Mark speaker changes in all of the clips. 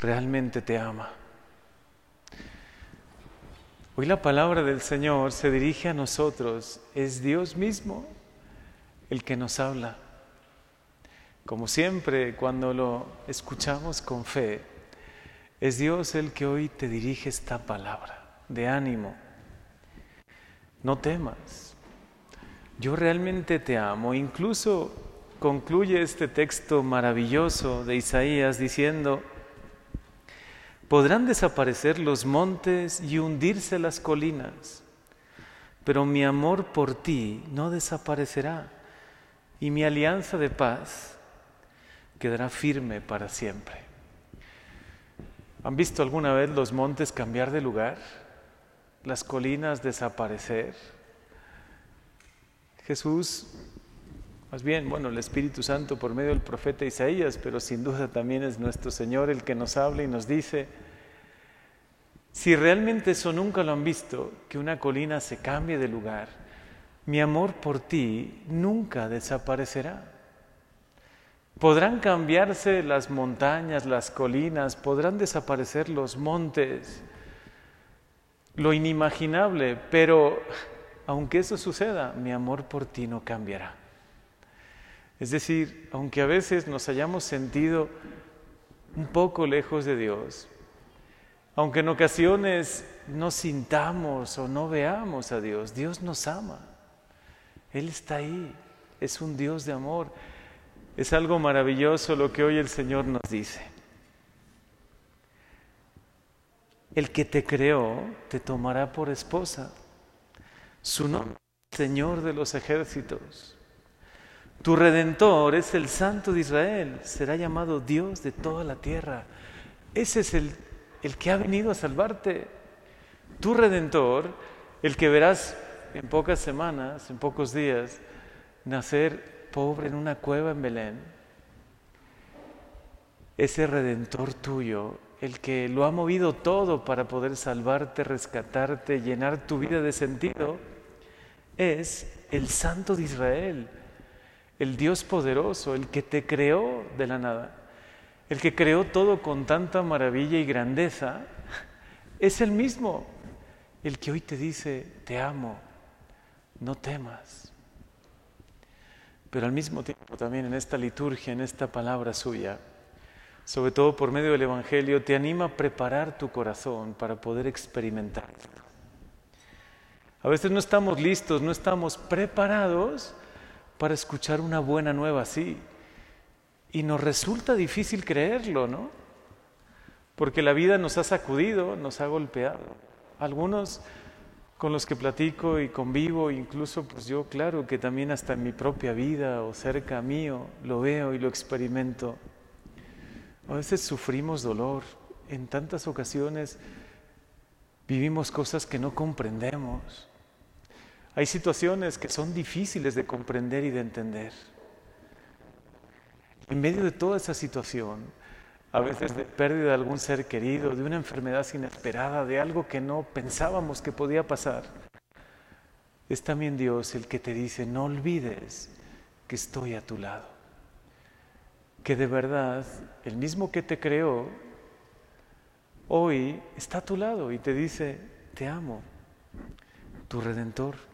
Speaker 1: Realmente te ama. Hoy la palabra del Señor se dirige a nosotros. Es Dios mismo el que nos habla. Como siempre, cuando lo escuchamos con fe, es Dios el que hoy te dirige esta palabra de ánimo. No temas. Yo realmente te amo. Incluso concluye este texto maravilloso de Isaías diciendo, podrán desaparecer los montes y hundirse las colinas, pero mi amor por ti no desaparecerá y mi alianza de paz quedará firme para siempre. ¿Han visto alguna vez los montes cambiar de lugar? ¿Las colinas desaparecer? Jesús, más bien, bueno, el Espíritu Santo por medio del profeta Isaías, pero sin duda también es nuestro Señor el que nos habla y nos dice, si realmente eso nunca lo han visto, que una colina se cambie de lugar, mi amor por ti nunca desaparecerá. Podrán cambiarse las montañas, las colinas, podrán desaparecer los montes, lo inimaginable, pero aunque eso suceda, mi amor por ti no cambiará. Es decir, aunque a veces nos hayamos sentido un poco lejos de Dios, aunque en ocasiones no sintamos o no veamos a Dios, Dios nos ama. Él está ahí, es un Dios de amor. Es algo maravilloso lo que hoy el Señor nos dice. El que te creó te tomará por esposa. Su nombre es Señor de los ejércitos. Tu redentor es el Santo de Israel. Será llamado Dios de toda la tierra. Ese es el, el que ha venido a salvarte. Tu redentor, el que verás en pocas semanas, en pocos días, nacer pobre en una cueva en Belén, ese redentor tuyo, el que lo ha movido todo para poder salvarte, rescatarte, llenar tu vida de sentido, es el Santo de Israel, el Dios poderoso, el que te creó de la nada, el que creó todo con tanta maravilla y grandeza, es el mismo, el que hoy te dice, te amo, no temas. Pero al mismo tiempo también en esta liturgia, en esta palabra suya, sobre todo por medio del Evangelio, te anima a preparar tu corazón para poder experimentar. A veces no estamos listos, no estamos preparados para escuchar una buena nueva así. Y nos resulta difícil creerlo, ¿no? Porque la vida nos ha sacudido, nos ha golpeado. Algunos con los que platico y convivo, incluso pues yo claro que también hasta en mi propia vida o cerca mío lo veo y lo experimento. A veces sufrimos dolor, en tantas ocasiones vivimos cosas que no comprendemos. Hay situaciones que son difíciles de comprender y de entender. En medio de toda esa situación, a veces de pérdida de algún ser querido, de una enfermedad inesperada, de algo que no pensábamos que podía pasar. Es también Dios el que te dice, no olvides que estoy a tu lado, que de verdad el mismo que te creó, hoy está a tu lado y te dice, te amo, tu redentor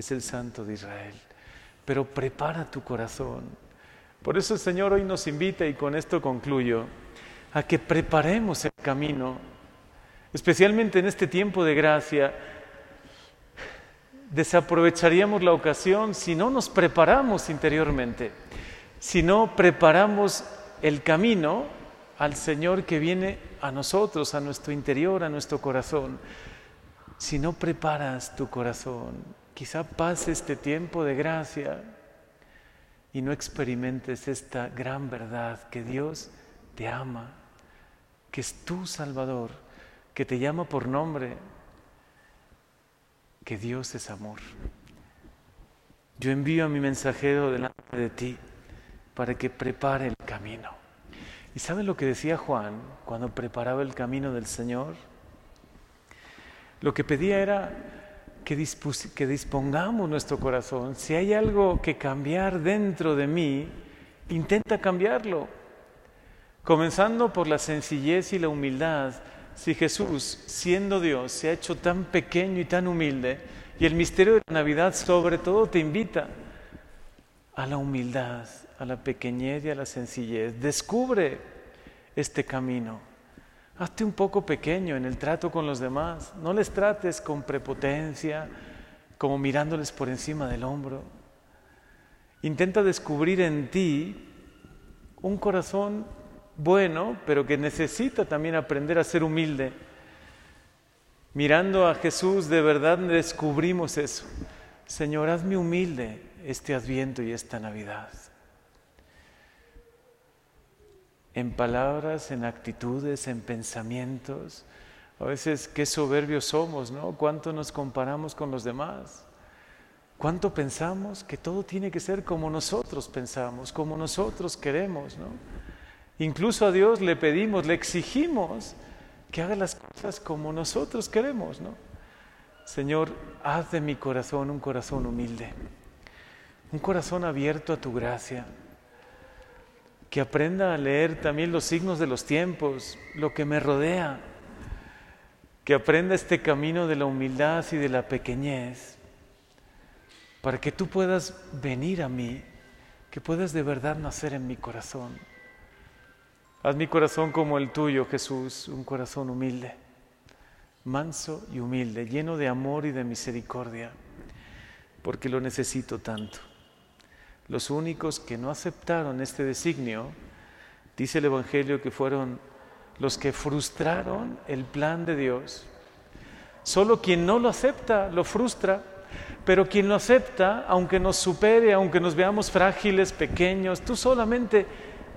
Speaker 1: es el Santo de Israel, pero prepara tu corazón. Por eso el Señor hoy nos invita y con esto concluyo a que preparemos el camino, especialmente en este tiempo de gracia. Desaprovecharíamos la ocasión si no nos preparamos interiormente, si no preparamos el camino al Señor que viene a nosotros, a nuestro interior, a nuestro corazón. Si no preparas tu corazón, quizá pase este tiempo de gracia y no experimentes esta gran verdad que Dios te ama que es tu Salvador, que te llama por nombre, que Dios es amor. Yo envío a mi mensajero delante de ti para que prepare el camino. ¿Y saben lo que decía Juan cuando preparaba el camino del Señor? Lo que pedía era que, que dispongamos nuestro corazón. Si hay algo que cambiar dentro de mí, intenta cambiarlo Comenzando por la sencillez y la humildad, si Jesús, siendo Dios, se ha hecho tan pequeño y tan humilde, y el misterio de la Navidad sobre todo te invita a la humildad, a la pequeñez y a la sencillez. Descubre este camino. Hazte un poco pequeño en el trato con los demás. No les trates con prepotencia, como mirándoles por encima del hombro. Intenta descubrir en ti un corazón bueno, pero que necesita también aprender a ser humilde. Mirando a Jesús, de verdad descubrimos eso. Señor, hazme humilde este adviento y esta Navidad. En palabras, en actitudes, en pensamientos. A veces qué soberbios somos, ¿no? ¿Cuánto nos comparamos con los demás? ¿Cuánto pensamos que todo tiene que ser como nosotros pensamos, como nosotros queremos, ¿no? Incluso a Dios le pedimos, le exigimos que haga las cosas como nosotros queremos, ¿no? Señor, haz de mi corazón un corazón humilde, un corazón abierto a tu gracia, que aprenda a leer también los signos de los tiempos, lo que me rodea, que aprenda este camino de la humildad y de la pequeñez, para que tú puedas venir a mí, que puedas de verdad nacer en mi corazón. Haz mi corazón como el tuyo, Jesús, un corazón humilde, manso y humilde, lleno de amor y de misericordia, porque lo necesito tanto. Los únicos que no aceptaron este designio, dice el Evangelio que fueron los que frustraron el plan de Dios. Solo quien no lo acepta lo frustra, pero quien lo acepta, aunque nos supere, aunque nos veamos frágiles, pequeños, tú solamente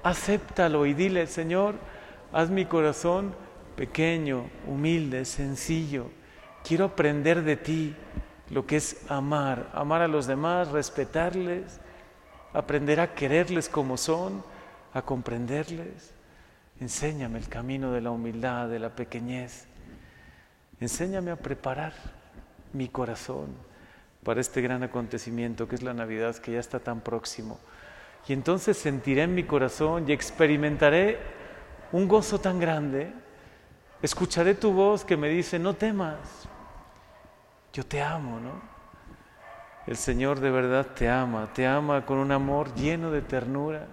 Speaker 1: acéptalo y dile, Señor, haz mi corazón pequeño, humilde, sencillo. Quiero aprender de ti lo que es amar, amar a los demás, respetarles, aprender a quererles como son, a comprenderles. Enséñame el camino de la humildad, de la pequeñez. Enséñame a preparar mi corazón para este gran acontecimiento que es la Navidad, que ya está tan próximo. Y entonces sentiré en mi corazón y experimentaré un gozo tan grande. Escucharé tu voz que me dice, no temas, yo te amo, ¿no? El Señor de verdad te ama, te ama con un amor lleno de ternura,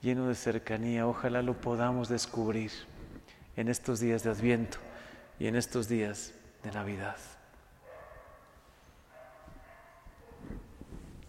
Speaker 1: lleno de cercanía. Ojalá lo podamos descubrir en estos días de Adviento y en estos días de Navidad.